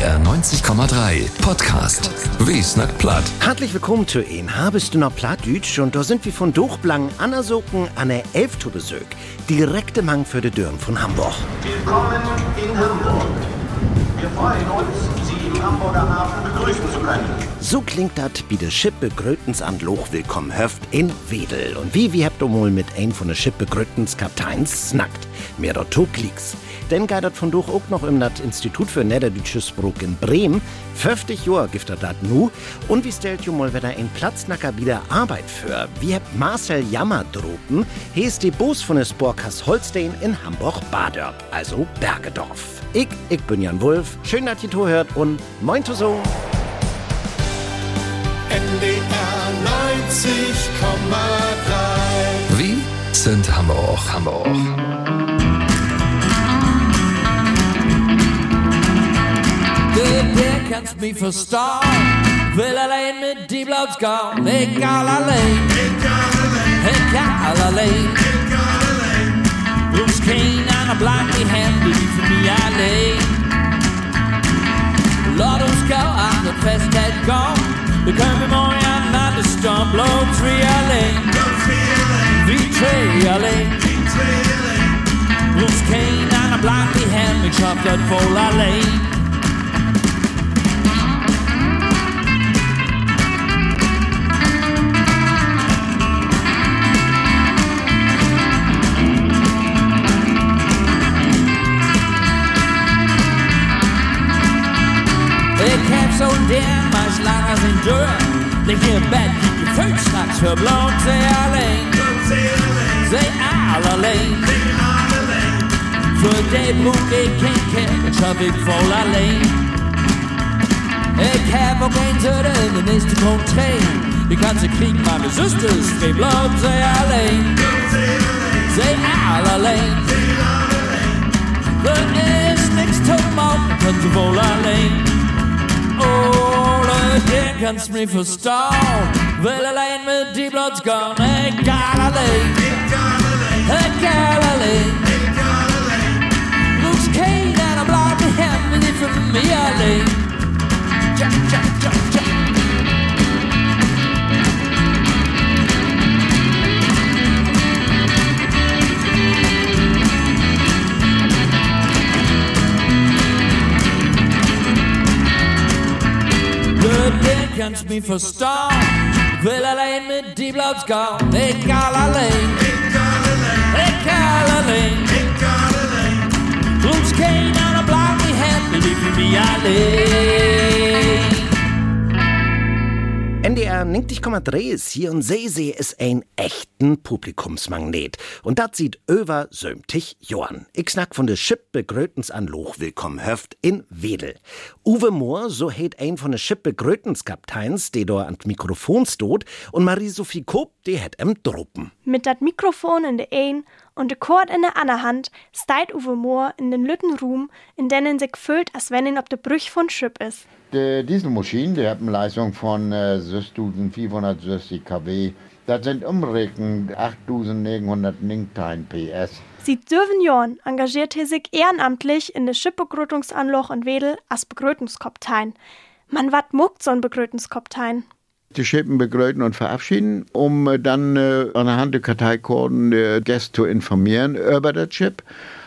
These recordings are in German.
NDR 90,3 Podcast. Wie snackt platt? Herzlich willkommen zu Ihnen. Habest du noch Plattdütsch? Und da sind wir von Durchblang Anna-Soken an der Elf zu Besuch. Direkte Mang für die Dürren von Hamburg. Willkommen in Hamburg. Wir freuen uns, Sie im Hamburger Hafen begrüßen zu können. So klingt das wie de Schippe Grötens an Loch willkommen höft in Wedel. Und wie wir habt mal mit ein von de Schippe Grötens Kapteins snackt. Mehr dort Kliks. Denn dat von durch auch noch im Nat Institut für Niederdeutsches Sprach in Bremen. 50 Jahre gibt er dat nu. Und wie stellt jo mal wieder ein Platznacker wieder Arbeit für? Wie habt Marcel Jammer dropen? He ist die Boos von des Borkas Holstein in Hamburg-Badörp, also Bergedorf. Ich, ich bin Jan Wulff. Schön, dass ihr hört und moin to so. NDR 90,3 Wie sind Hamburg? Hamburg. Der kannst mich verstauen. Will allein mit die Blauts gehen. Egal allein. Egal allein. Bloß keiner bleibt die Hände für mich allein. Låt oss gå an det festet gång. Det kommer många andra stan. Blå tre allein. Vi tre allein. Bloß keiner bleibt die Hände. Ich schaff das voll allein. Ik Denn mein Schlager sind dürr. Leg je bed, je vuist straks verbloot. Zij alleen, zij alleen. Voor de boek ik geen catch, heb ik vol alleen. Ik heb ook geen deuren, de meeste komt twee. Die ganze Krieg, meine Zusters, die bloot, zij alleen. Zij alleen. Er is niks te maken, kunt je vol alleen. Ole, den kannst mich verstauen. Will allein mit die Bloods gehen. Egal allein. Egal allein. Bloß keiner bleibt die Hände nicht für mich allein. Ja, ja, ja, ja. Den kannst mich verstauen. Will allein mit die Bloods gehen. Egal allein. Egal allein. Bloß keiner bleibt die Hände nicht für mich allein. NDR 90,3 ist hier und Seesee ist ein echten Publikumsmagnet. Und dat sieht über sömtig Johann. Ich snack von de Schippe Grötens an Loch willkommen höft in Wedel. Uwe Mohr, so heet ein von de Schippe Grötens Kapteins, de dort an Mikrofon stot, und Marie-Sophie Koop, die het em Druppen. Mit dat Mikrofon in der ein und de Kord in der anderen Hand steit Uwe Mohr in den lütten Ruhm, in denen sich füllt, als wenn ihn ob de Brüch von Schipp is. Die Dieselmaschine, die hat eine Leistung von äh, 6460 kW. Das sind umgerechnet 8919 PS. Seit sieben Jahren engagiert er sich ehrenamtlich in der Schiffbegrütungsanloch in Wedel als Begrütungskaptein. Man wat muckt so ein Begrütungskaptein? Die Schippen begrüßen und verabschieden, um äh, dann äh, anhand der Karteikorden die Gäste zu informieren über das Schiff.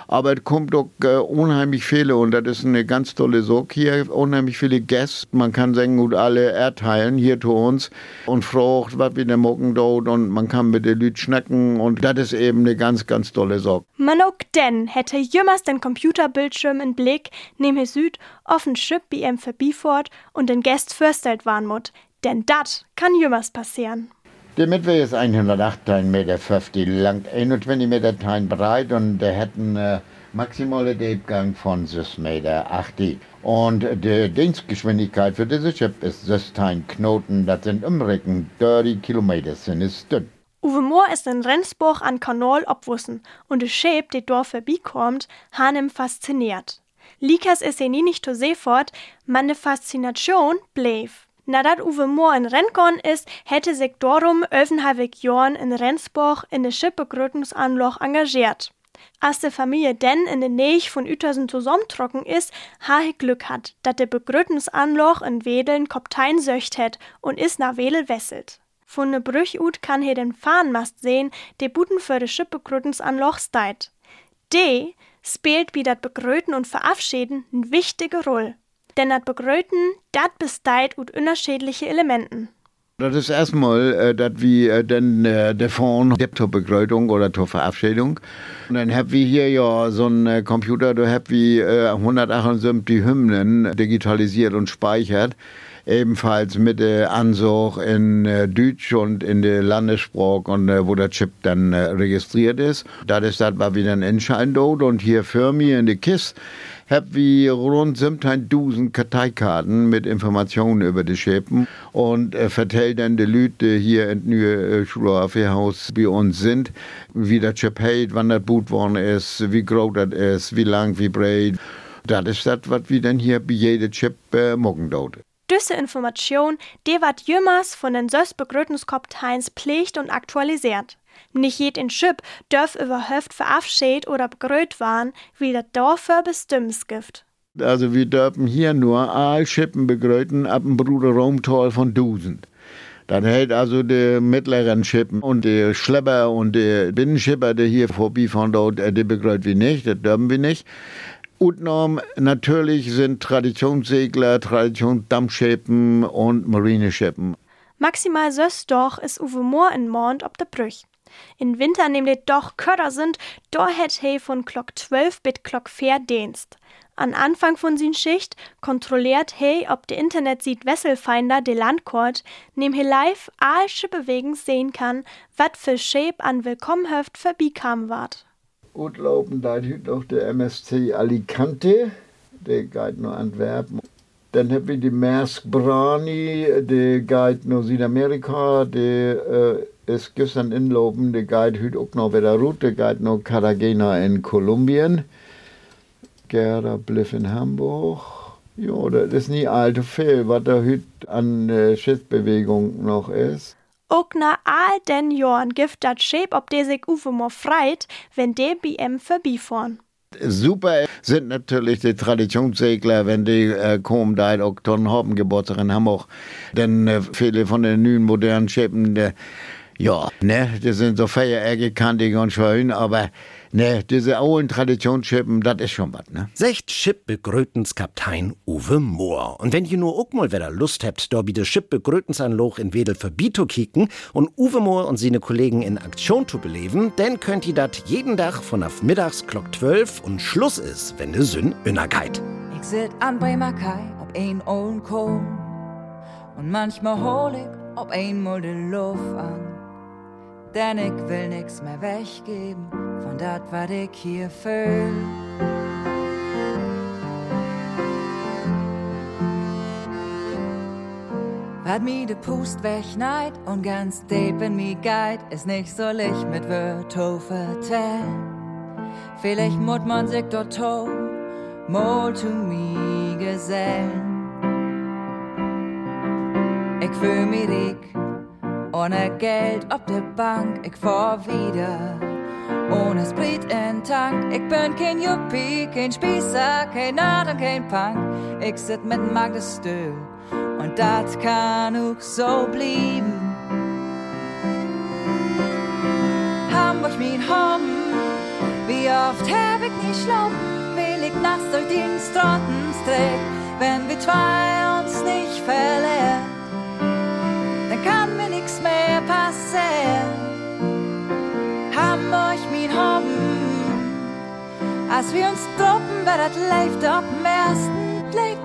Aber es kommt auch äh, unheimlich viele und das ist eine ganz tolle Sache hier. Unheimlich viele Gäste. Man kann sagen, gut, alle erteilen hier zu uns und fragt, was wir denn morgen dort und man kann mit den Leuten schnacken und das ist eben eine ganz, ganz tolle Sache. Man auch denn hätte jümmers den Computerbildschirm in Blick, hier Süd offen Schiff bei ihm vorbeifort und den Gäst fürstelt warnmut. Denn dat kann jümmers passieren. Der Mitweg ist 118 Meter 50 lang, 21 Meter breit und der hat einen äh, maximalen Tiefgang von 6 Meter 80. Und die Dienstgeschwindigkeit für dieses Schiff ist 16 Knoten, das sind umrechnen 30 Kilometer sind es dünn. Uwe Mohr ist in Rendsburg an Kanal obwussen und de Schäb, die dort vorbeikommt, han ihm fasziniert. Likas ist er nie nicht zu Seefort, meine Faszination bleef. Nadat Uwe Mohr in Rennkon ist, hätte sich darum öfenhalbig Jorn in Rendsburg in der Schiffbegründungsanloch engagiert. Als die Familie denn in der Nähe von Utersen zusammentrocken ist, ha ich Glück hat, dat der Begrüttensanloch in Wedeln Koptein söcht het und is nach Wedel wesselt. Von ne Brüch ut kann he den Fahnenmast sehen, de Buten für de Schippbegrüttensanloch steit. De spielt wie dat Begröten und Verabschieden n wichtige Rolle. Denn dat Begröten, dat besteit ut unterschiedliche Elementen. Das ist erstmal, äh, dass wir äh, dann äh, der Fond gibt zur Begrüßung oder zur Verabschiedung. Und dann haben wir hier ja so einen äh, Computer, da haben wir äh, 178 Hymnen digitalisiert und speichert. Ebenfalls mit der Ansuch in äh, Deutsch und in der Landessprache und äh, wo der Chip dann äh, registriert ist. Das ist das, was wir dann entscheiden dort. Und hier für mich in der Kiste haben wir rund 17.000 Karteikarten mit Informationen über die Schäpen und äh, vertellt dann die Leute hier in neue Schulaffehaus bei uns sind, wie der Chip hält, wann das Boot worden ist, wie groß das ist, wie lang, wie breit. Das ist das, was wir dann hier bei jedem Chip äh, morgen dort. Diese Information, die wird jümmers von den Sös Begründungskopteins pflegt und aktualisiert. Nicht jeden Schip dürf überhaupt verabschiedet oder begrüßt werden, wie das dafür bestimmt gibt. Also wir dürfen hier nur all Schippen begrüßen ab dem Bruder Raumtal von 1000. Dann hält also die mittleren Schippen und die Schlepper und die Binnenschipper, die hier vorbeifahren dort, äh, die begrüßt wir nicht, das dürfen wir nicht. Utnorm natürlich sind Traditionssegler, Traditionsdampfschippen und Marineschippen. Maximal sös doch ist Uwe Moor in Mond ob de Brüch. In Winter nämlich doch Köder sind, da hätt he von Glock 12 bit Glock 4 Dienst. An Anfang von sin Schicht kontrolliert he, ob de Internet sieht Wesselfinder de Landkort, nehm he live aalsche Bewegen sehen kann, wat für Shape an Willkommenhöft verbiekam ward. Gut da heute noch der MSC Alicante, der geht nur Antwerpen. Dann haben wir die Maersk Brani, der geht nur Südamerika, der äh, ist gestern inlaufen, der geht heute auch noch wieder Route, der geht noch Cartagena in Kolumbien. Gerda Bliff in Hamburg. Ja, das ist nie allzu viel, was da heute an äh, Schiffsbewegung noch ist. Auch na all den Jahren gibt dat Schäb, ob der sich Uwe mo freit, wenn der BM vorbeifahren. Super sind natürlich die Traditionssegler, wenn die äh, kommen, da auch Tonnen haben Geburtstag in Hamburg. Denn äh, viele von den neuen modernen Schiffen, äh, ja, ne, die sind so feiereckig, kantig und schön, aber ne, diese alten Traditionsschippen, das ist schon was, ne? Secht Schipp begrötens Kaptein Uwe Mohr. Und wenn ihr nur auch mal wieder Lust habt, da bi de Schipp begrötens an Loch in Wedel verbito kicken und Uwe Mohr und seine Kollegen in Aktion zu beleben, dann könnt ihr dat jeden Tag von auf mittags Glock 12 und Schluss ist, wenn de Sünn innergeit. Ich sit an Bremer Kai ob ein ollen Kohn und manchmal hol ich ob einmal die Luft an. Denn ich will nix mehr weggeben von dat, was ich hier fühl. Wat mi de Pust wegneid und ganz deep in mi guide, ist nicht so lich mit Wörter vertellen. Vielleicht mut man sich dort to, mal zu mi gesellen. Ich fühl mi rik, ohne Geld auf der Bank, ich fahr wieder. Ohne Sprit in Tank, ich bin kein Yuppie, kein Spießer, kein Nerd und kein Punk. Ich sit mit Magdes Stühl und das kann auch so blieben. Hamburg, mein Home, wie oft hab ich nicht schlafen, will ich nachts durch den Strottenstreck, wenn wir zwei uns nicht verlieren nix mehr passieren. Hamburg, mein Hobben, als wir uns droppen, wer das läuft auf den ersten Blick.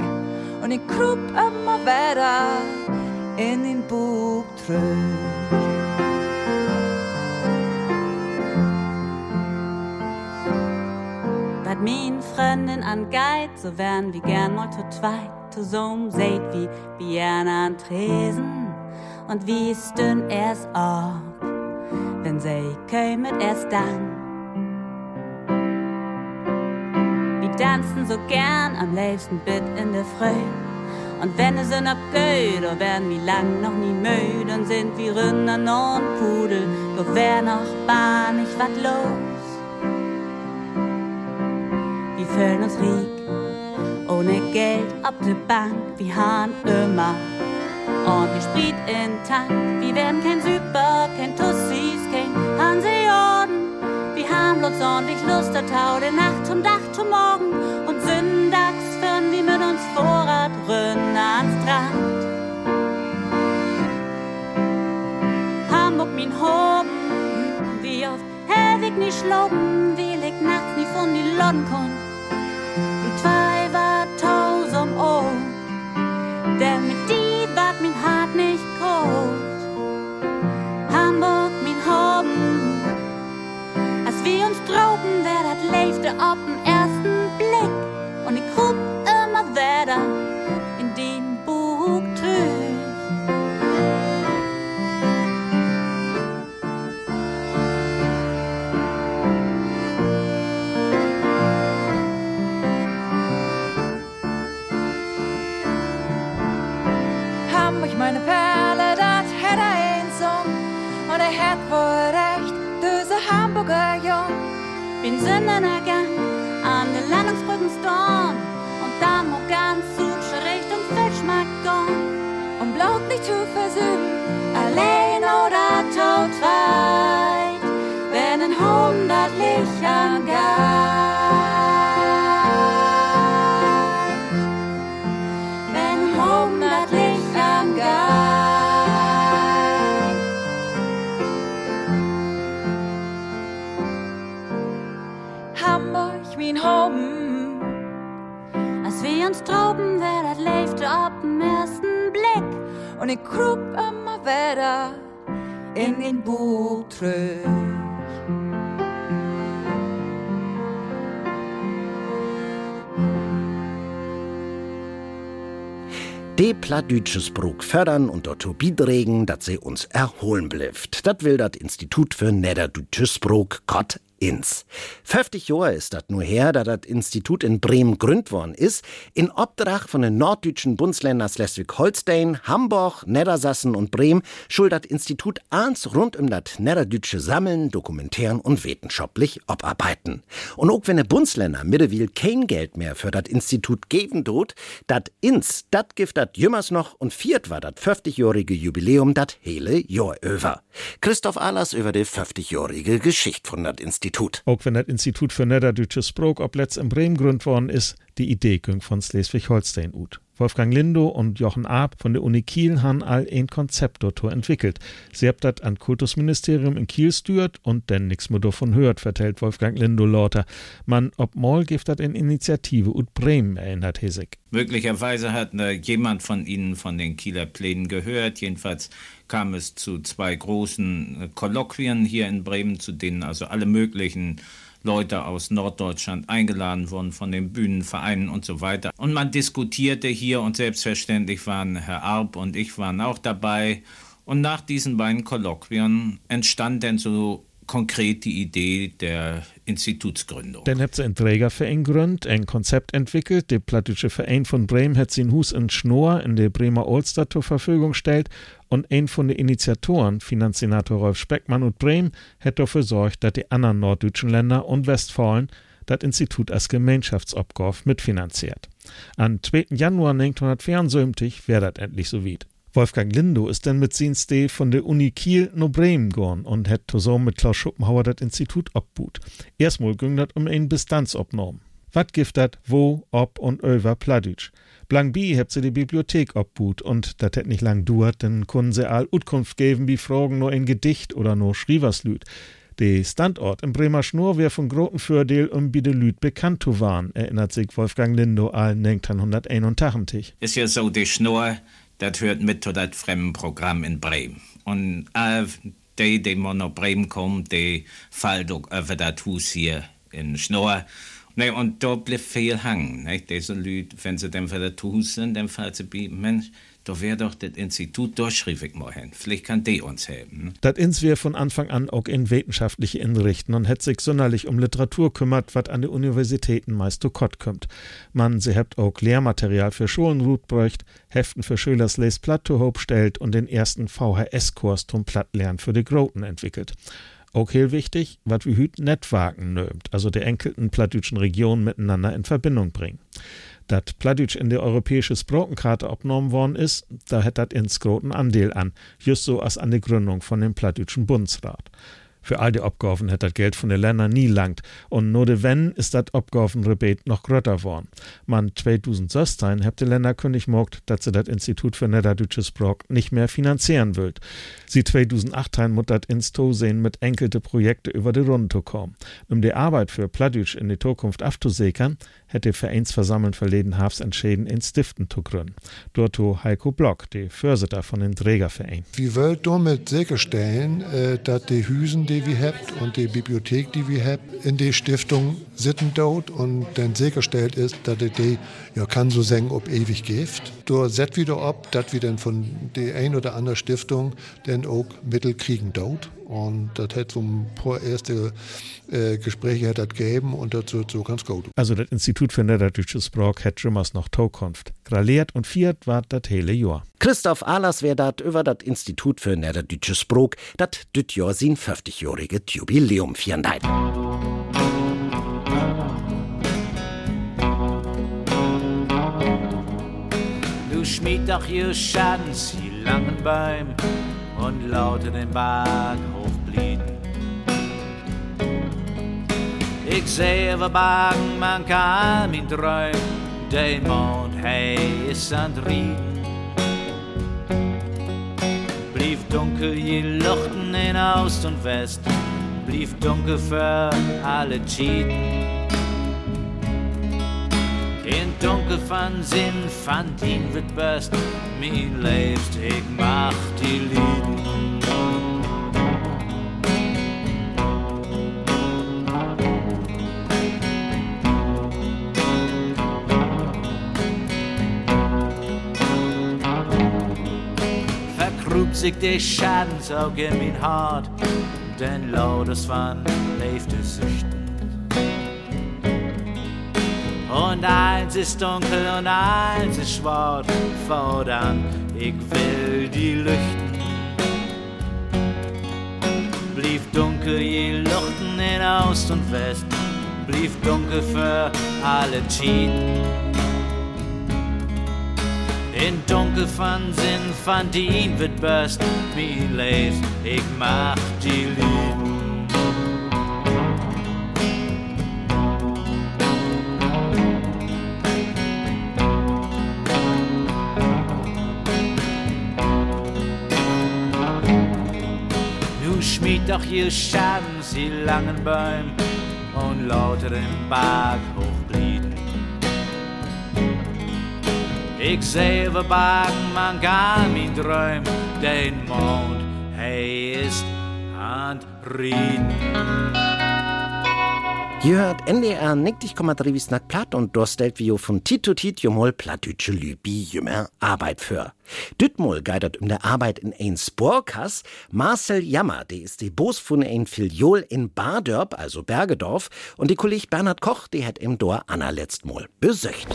Und ich krub immer weiter in den Bug zurück. Wat min Freundin angeht, so wären wir gern mal zu zweit. Zusammen seht wie Bierne an Tresen und wie stün erst ab, wenn sie kämet erst dann. Wir tanzen so gern am liebsten Bett in der Früh. Und wenn es noch geht, da werden wir lang noch nie müde und sind wie Rinder und Pudel, doch wär noch bar nicht wat los. wir fühlen uns reich. Ohne Geld auf der Bank, wir haben immer ordentlich Sprit in Tank. Wir werden kein Super, kein Tussis, kein Hanseorden. Wir haben bloß ordentlich Lust, der Tau, der Nacht und Dach zum Morgen. Und sündags führen wir mit uns Vorrat rünn ans Strand. Hamburg, min Hoben, wie oft ich nicht schloben, wie ich nachts nie von die Lodden kon. Storm und dann mo ganz Sutsche Richtung Fischmarkt. Und bloß nicht zu versöhnen, allein oder totweit, wenn ein hundert Lichtern Wenn Ich krub immer weiter in den Bug zurück. De Plattdütsches Brug fördern und dort biedregen, dat se uns erholen blifft. Dat will dat Institut für Niederdütsches Brug Gott ins. 50 Jahre ist dat nur her, da dat Institut in Bremen gründ worden ist, in Obdrach von den norddeutschen Bundesländern Schleswig-Holstein, Hamburg, Niedersassen und Bremen schuld dat Institut eins rund um dat Niederdütsche sammeln, dokumentieren und wissenschaftlich abarbeiten. Und auch wenn de Bundesländer mittlerweile kein Geld mehr für dat Institut geben tut, dat ins, dat gift dat jümmers noch und viert war dat 50-jährige Jubiläum dat hele Jahr über. Christoph Ahlers über die 50-jährige Geschichte von dat Institut. Auch wenn das Institut für Niederdeutsches Sprach ob letzt in Bremen gründ worden ist, die Idee ging von Schleswig-Holstein ut. Wolfgang Lindo und Jochen Aab von der Uni Kiel haben all ein Konzept dort entwickelt. Sie habt das an Kultusministerium in Kiel stürt und denn nix mehr davon hört, vertellt Wolfgang Lindo lauter. Man, ob mal gibt das in Initiative ut Bremen erinnert Hesig. Möglicherweise hat äh, jemand von Ihnen von den Kieler Plänen gehört. Jedenfalls kam es zu zwei großen äh, Kolloquien hier in Bremen, zu denen also alle möglichen Leute aus Norddeutschland eingeladen wurden von den Bühnenvereinen und so weiter. Und man diskutierte hier und selbstverständlich waren Herr Arp und ich waren auch dabei. Und nach diesen beiden Kolloquien entstand dann so konkret die Idee der Institutsgründung. Dann habt ihr einen Trägerverein gegründet, ein Konzept entwickelt. Der Plattdeutsche Verein von Bremen hat sein Hus in Schnur in der Bremer Olster zur Verfügung gestellt und ein von den Initiatoren, Finanzsenator Rolf Speckmann und Bremen, hat dafür sorgt, dass die anderen norddeutschen Länder und Westfalen das Institut als Gemeinschaftsabgabe mitfinanziert. Am 2. Januar 1974 wäre das endlich so weit. Wolfgang Lindo ist dann mit Dienste von der Uni Kiel no Bremen gegangen und hat zusammen mit Klaus Schuppenhauer das Institut abbut. Erstmal ging das um ein. Was gibt das, wo, ob und über Pladütsch? Blank B habt sie die Bibliothek abbut und das hätt nicht lang duert, denn können sie all Utkunft geben, wie Fragen nur in Gedicht oder nur Schrieverslüd. Der Standort im Bremer Schnur wär von großen Fördel um Bidelüt bekannt zu waren, erinnert sich Wolfgang Lindo all 1981. Ist ja so, die Schnur, das hört mit zu das Fremdenprogramm in Bremen. Und all die, die nach Bremen kommen, die fallen doch über das Haus hier in Schnur. Nee, und da bleibt viel hängen. Diese Leute, wenn sie dann für das Haus sind, dann fallen sie bei, Mensch, da wäre doch das Institut, da schrieb ich mal hin. Vielleicht kann die uns helfen. Ne? Das ins wär von Anfang an auch in wissenschaftliche Inrichten und hätt sich sonderlich um Literatur kümmert, wat an die Universitäten meist zu Kott kommt. Man, sie habt auch Lehrmaterial für Schulen gut bräucht, Heften für Schülers Les Platt stellt und den ersten VHS-Kurs zum Plattlernen für die Groten entwickelt. Auch heel wichtig, was wir hüt Netzwerken nömt, also der enkelten plattdütschen Regionen miteinander in Verbindung bringen. Dat Plattdeutsch in der europäische Sprachenkarte abgenommen worden ist, da hat dat ins großen Andeel an, just so als an der Gründung von dem Plattdeutschen Bundesrat. Für all die Abgaben hat das Geld von den Ländern nie langt. Und nur de wenn ist das Abgabenrebet noch grötter worden. Man 2016 hat die Länder kündig mogt, dass sie das Institut für Niederdeutsches Sprach nicht mehr finanzieren will. Sie 2018 muss das Insto sehen mit enkelte Projekte über die Runde zu kommen. Um die Arbeit für Plattdeutsch in die Zukunft abzusichern, hätte Vereinsversammeln verleden Hafs entschieden, in Stiften zu gründen. Dort Heiko Block, die Vorsitter von den Trägerverein. Wir wollen damit sicherstellen, äh, dass die Hüsen, die wir haben und die Bibliothek, die wir haben, in die Stiftung sitzen dort und dann sicherstellt ist, dass die, ja, kann so sagen, ob ewig gift. Da set wieder ab, dass wir dann von der ein oder anderen Stiftung dann auch Mittel kriegen dort. Und das hat so ein paar erste äh, Gespräche hat das gegeben und das wird so ganz gut. Also das Institut für Niederdeutsches Sprach hat jemals noch Zukunft. Graliert und viert war das hele Jahr. Christoph Ahlers wär dat über das Institut für Niederdeutsches Sprach, dat düt Jahr sin 50-jährige Jubiläum fieren Du schmied doch je Schanz, je langen Bäum und lauter den Bad hochblieben. Ich sehe, wir bagen, man kann ihn träumen, der Mond, hey, ist an Rieden. Blieb dunkel, je Luchten in Ost und West, blieb dunkel für alle Cheaten. Van dien wird best, mir leeft, ich mach die Lieden. Vergrub sich die Schadensaug in mein Hart, denn lautes van leeft es süchten. Und eins ist dunkel und eins ist schwarz. Fordern, ich will die Lüchten. Blieb dunkel, je Luchten in Ost und West. Blieb dunkel für alle Cheaten. In dunkel van Sinn, van dien wird best. Mir leeft, ich mach die Lieben. Doch je Schaden, sie langen Bäume und lauter im Berg. Ich sehe, Bergen, man kann ihn träumen, den Mond, hey, ist an. Ihr hört NDR 90,3 wie snack platt und durstellt wie von Tito Tit jomol plattdütsche Lübi jümmer Arbeit für. Dütmol geidert um der Arbeit in ein Sporkas. Marcel Jammer, der ist die Boss von ein Filiol in Bardörp, also Bergedorf, und die Kolleg Bernhard Koch, die hat im Dor Anna letztmol besöcht.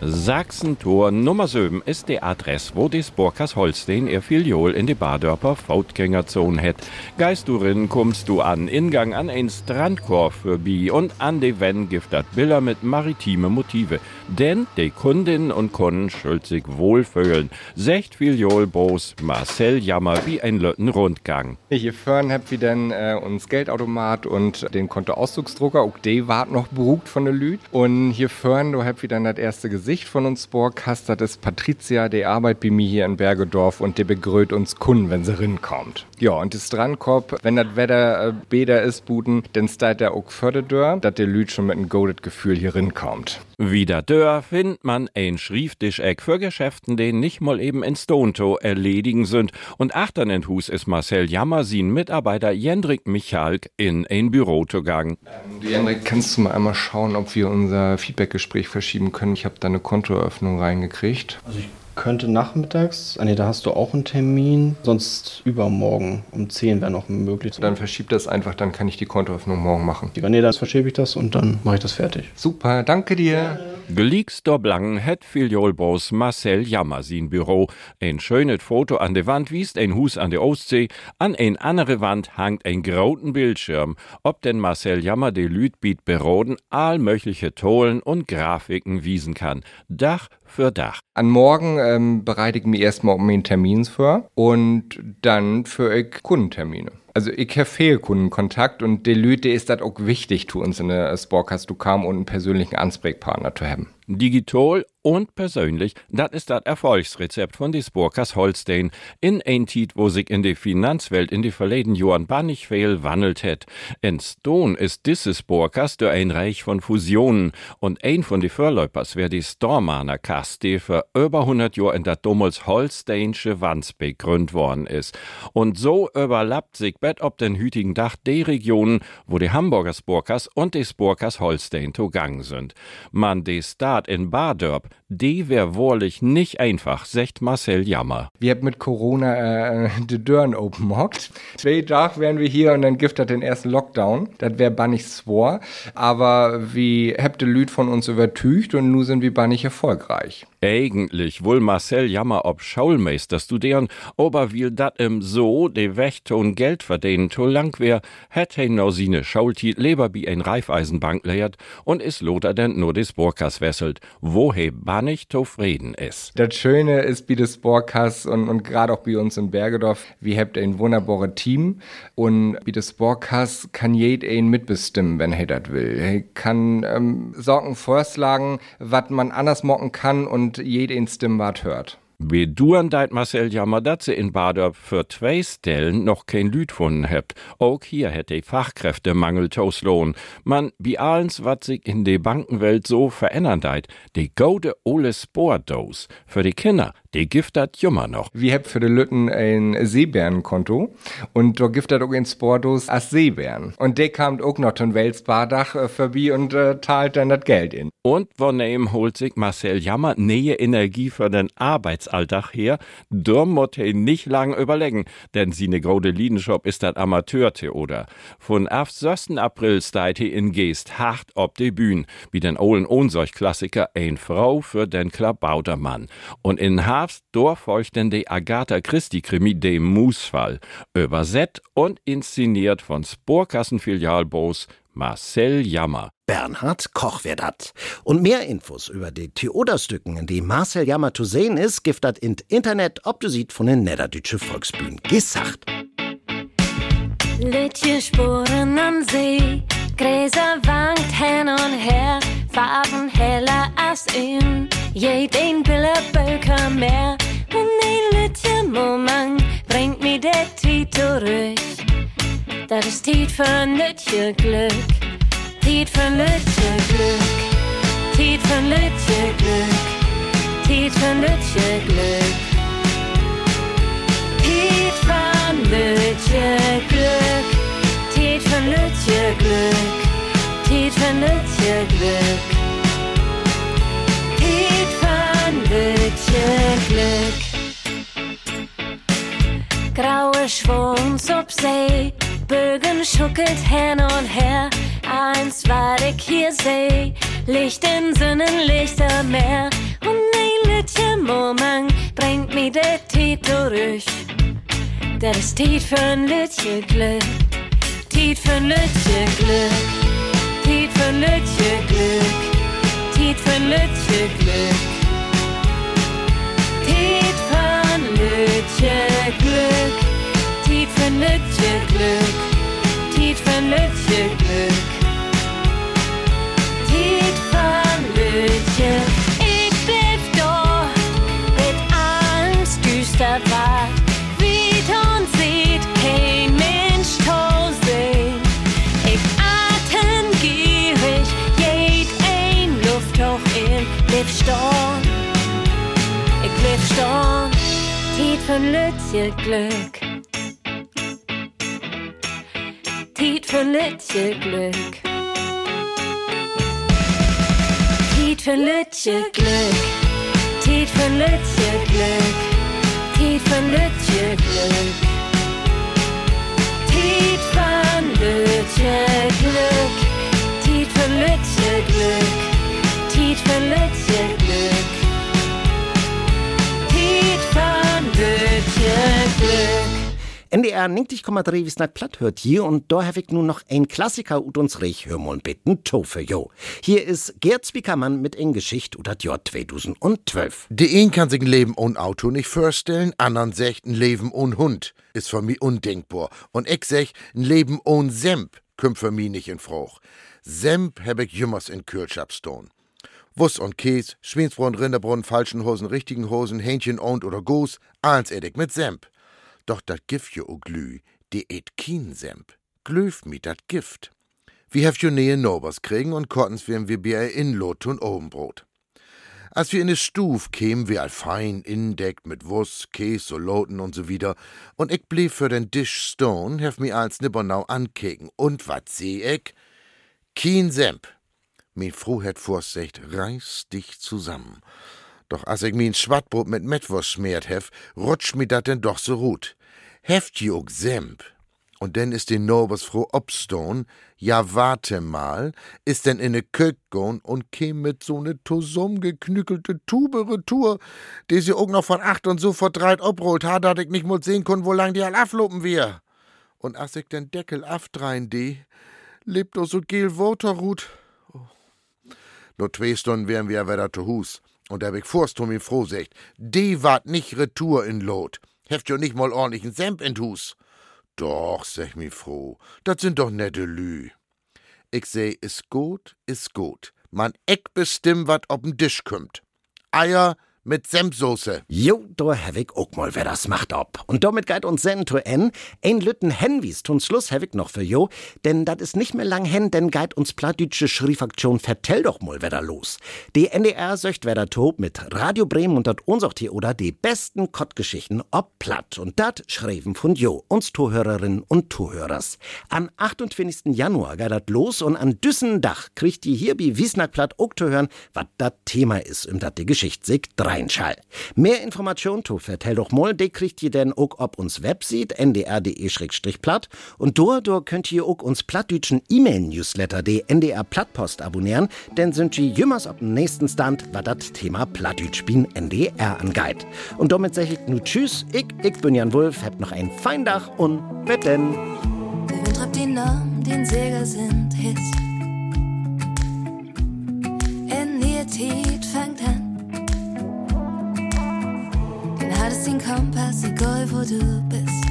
Sachsentor Nummer 7 ist die Adresse, wo die Sporkas Holstein ihr Filiol in die Badörper Fautgängerzone hat. Geist du rin, kommst du an, Ingang an ein Strandkorb für Bi und an die Wenn giftet Bilder mit maritime Motive. Denn die Kundinnen und Kunden schuld sich wohlfühlen. Secht Filiol Bos Marcel Jammer wie ein Lötten Rundgang. Hier vorne habt wir dann äh, uns Geldautomat und den Kontoauszugsdrucker. Auch die wart noch berugt von der Lüd. Und hier vorne, du habt wir dann das erste Gesicht von uns Borgast, das ist Patricia, die arbeitet bei mir hier in Bergedorf und die begrüßt uns Kunden, wenn sie rinkommt. Ja, und das Strandkorb, wenn das Wetter äh, beder ist, Buden, dann steht der auch vor der Dör, dass der Lüd schon mit einem goldet Gefühl hier rinkommt. Wieder Dör findet man ein Schrieftischeck für Geschäften, die nicht mal eben in Stonto erledigen sind. Und achtern in Hus ist Marcel Jammer, sein Mitarbeiter Jendrik Michalk in ein Büro zugang. Ähm, Jendrik, kannst du mal einmal schauen, ob wir unser Feedbackgespräch verschieben können? Ich habe da eine Kontoeröffnung reingekriegt. Also ich Könnte nachmittags. Ah, nee, da hast du auch einen Termin. Sonst übermorgen um 10 wäre noch möglich. Dann verschiebt das einfach, dann kann ich die Kontoöffnung morgen machen. Nee, dann verschiebe ich das und dann mache ich das fertig. Super, danke dir. Gelieks der Blangen het Filiolbos Marcel Jammer sin Büro. Ein schönes Foto an der Wand wiest ein Hus an der Ostsee, an ein andere Wand hangt ein grauten Bildschirm, ob denn Marcel Jammer de Lütbiet beroden allmögliche Tolen und Grafiken wiesen kann. Dach für Dach. An morgen ähm, bereite ich mir erstmal um den Termin vor und dann für ich Kundentermine. Also ich habe viel Kundenkontakt und die Leute ist das auch wichtig zu uns in der Sportcast, du kam und einen persönlichen Ansprechpartner zu haben. Digital und persönlich, das ist das Erfolgsrezept von des Burkers Holstein in ein Tit, wo sich in die Finanzwelt in die verleden Jahren bannig viel wandelt het. In Stone ist dieses Burkers der ein Reich von Fusionen und ein von die Vorläupers wär die Stormaner Kast, die für über 100 Jahre in der Dummels Holsteinsche Wandsbeck gründ worden ist. Und so überlappt sich bet ob den hütigen Dach die Regionen, wo die Hamburger Burkers und die Burkers Holstein togang sind. Man die Staat in Badörp, die wär wohrlich nicht einfach, sagt Marcel Jammer. Wir haben mit Corona äh, die Dörren open hockt. Zwei Tage wären wir hier und dann gibt das den ersten Lockdown. Das wär bannig swor. Aber wie habt ihr Lüd von uns übertücht und nu sind wir bannig erfolgreich. Eigentlich wohl Marcel Jammer ob Schaulmeister studieren, aber will dat im so de Wächton Geld verdienen to lang wär, hätt he no sine Schaultit leber wie ein Reifeisenbank lehrt und is loter denn nur des Burkas wesselt, wo he bannig zufrieden is. Das Schöne ist bei des Sportcast und, und gerade auch bei uns in Bergedorf, wir habt ein wunderbares Team und bei des Sportcast kann jed ein mitbestimmen, wenn er das will. Er kann ähm, Sorgen vorschlagen, was man anders mocken kann und jed ein Stimmbad hört. Wie du an deit Marcel Jammer, dat se in Bader für zwei Stellen noch kein Lüd gefunden hebt. Auch hier hätte ich Fachkräftemangel toslohn. Man, wie allens, wat sich in de Bankenwelt so verändern deit, die gode ole Sportdos. Für die Kinder, die dat jummer noch. Wir haben für die Lütten ein Seebärenkonto und da das auch in Sportos als Seebären. Und der kam auch noch zum Welsbadach äh, vorbei und äh, teilt dann das Geld in. Und von ihm holt sich Marcel Jammer nähe Energie für den Arbeitsalltag her. Er nicht lang überlegen, denn seine grode Liedenshop ist das Amateurtheater. Von 1. April steigt er in Geest hart ob die Bühne, wie den ohlen Ohnsorg-Klassiker Ein Frau für den Klabautermann. Und in durchfeuchten die Agatha Christi-Krimi dem Musfall, übersetzt und inszeniert von Sporkassenfilialbos Marcel Jammer. Bernhard Koch wär dat. Und mehr Infos über die Theoderstücken, in die Marcel Jammer zu sehen ist, gibt dat in Internet, ob du sieht von den Niederdeutsche Volksbühnen gesagt. Litje Spuren am See, Gräser wankt hin und her, Farben heller als in jeden Billebölker mehr. Und ein Litje Moment bringt mir der Tiet zurück. Das ist Tiet für ein Litje Glück, Tiet für ein Litje Glück, Tiet für ein Litje Glück, Tiet für ein Litje Glück. Tiet für ein Litje Glück, Tiet für ein Litje Glück, Tiet für ein Litje Glück. Tiet für ein Litje Glück. Graue Schwungs ob See, Bögen schuckelt hin und her. Eins, was ich hier seh, Licht in Sinnen, Lichter Meer. Und ein Liedchen Moment bringt mir der Tiet durch. Das ist Tiet für ein Liedchen Glück, Tiet für ein Liedchen Glück, für Liedchen Glück, Tiet für Liedchen Glück. Tiet ein Liedchen Glück, Tiet ein Liedchen Glück, Tiet ein Liedchen Glück. Blieb storn. Ich blieb storn, Tiet für ein Liedchen Glück. Tiet für ein Liedchen Glück. Tiet für ein Liedchen Glück. Tiet für ein Liedchen Glück. Tiet von Lütje Glück. Tiet von Tiet von Lütje Glück. Von Lütje Glück. NDR 90,3 wie nicht platt hört hier und da habe ich nun noch ein Klassiker ut uns Rech hör mal bitten Tofe jo. Hier ist Gerd Spiekermann mit en Geschicht oder Jahr 2012. Die ein kann sich ein Leben ohne Auto nicht vorstellen, anderen sagt ein Leben ohne Hund. Ist für mich undenkbar. Und ich sag, ein Leben ohne Semp kümmt für mich nicht in Fruch. Semp hab ich jümmers in Kühlschap Wuss und Käse, Schweinsbrunn, Rinderbrunn, falschen Hosen, richtigen Hosen, Hähnchen und oder Goos, eins edig mit Semp. Doch dat Gift jo o glü, die et kien Semp. Glüft mi dat Gift. Wir hef jo nähe Nobers kriegen und kottens werden wir Bier in Lot und Obenbrot. Als wir in de Stuf kämen, wir all fein indeckt mit Wuss, Käse, so Loten und so wieder, und ich blieb für den Dish stone, hef mi als Nibbernau ankeken. Und wat seh ich? Kien Semp. Mi Fru het vorsicht, reiß dich zusammen. Doch als ich mi ein Schwattbrot mit Mettwurst schmiert hef, rutscht mi dat denn doch so gut. Heft ook Semp. Und denn ist die Nobers froh obstone, ja warte mal, ist denn in ne Kök gon und käm mit so ne tosum geknückelte Tube retour, die sie auch noch von acht und so verdreit obrollt hat, dat ich nicht mal sehen kon, wo lang die all aflopen wir. Und als ich den Deckel aftrein die, lebt doch so gel Waterrut. Nur zwei Stunden wären wir wieder zu Hus. Und da hab ich vorst um ihn froh secht, die wart nicht retour in Lot. Heft jo nicht mal ordentlichen Semp in Hus. Doch, sag mi froh, dat sind doch nette Lü. Ich seh, is gut, is gut. Man eck bestimm wat ob'n Tisch kümmt. Eier mit Senfsoße. Jo, da habe ich auch mal, wer das macht ob. Und damit geht uns send to en. Ein Lütten Henwies tun Schluss habe ich noch für jo, denn dat is nicht mehr lang hen, denn geht uns plattdütsche Schrifaktion vertell doch mal, wer da los. Die NDR söcht wer da tob mit Radio Bremen und dat uns auch hier oder die besten Kottgeschichten ob platt. Und dat schreiben von jo, uns Tohörerinnen und Tohörers. Am 28. Januar geht dat los und an Düssendach kriegt die hierbi Wiesnackplatt auch zu hören, wat dat Thema is, im dat die Geschichte 3. Kleinschall. Mehr Informationen zu vertell doch mal, die kriegt ihr denn auch ob uns Website ndr.de-platt und dort, dort könnt ihr auch uns plattdütschen E-Mail-Newsletter, die NDR Plattpost abonnieren, denn sind sie jümmers ob dem nächsten Stand, was das Thema Plattdütsch bin NDR angeht. Und damit sage ich nur Tschüss, ich, ich bin Jan Wulff, habt noch einen feinen Tag und mit denn. Der Wind treibt den Namen, den Säger sind, hisst. NDR Den Kompass, egal wo du bist.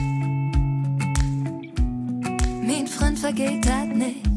Mein Freund vergeht dat nicht.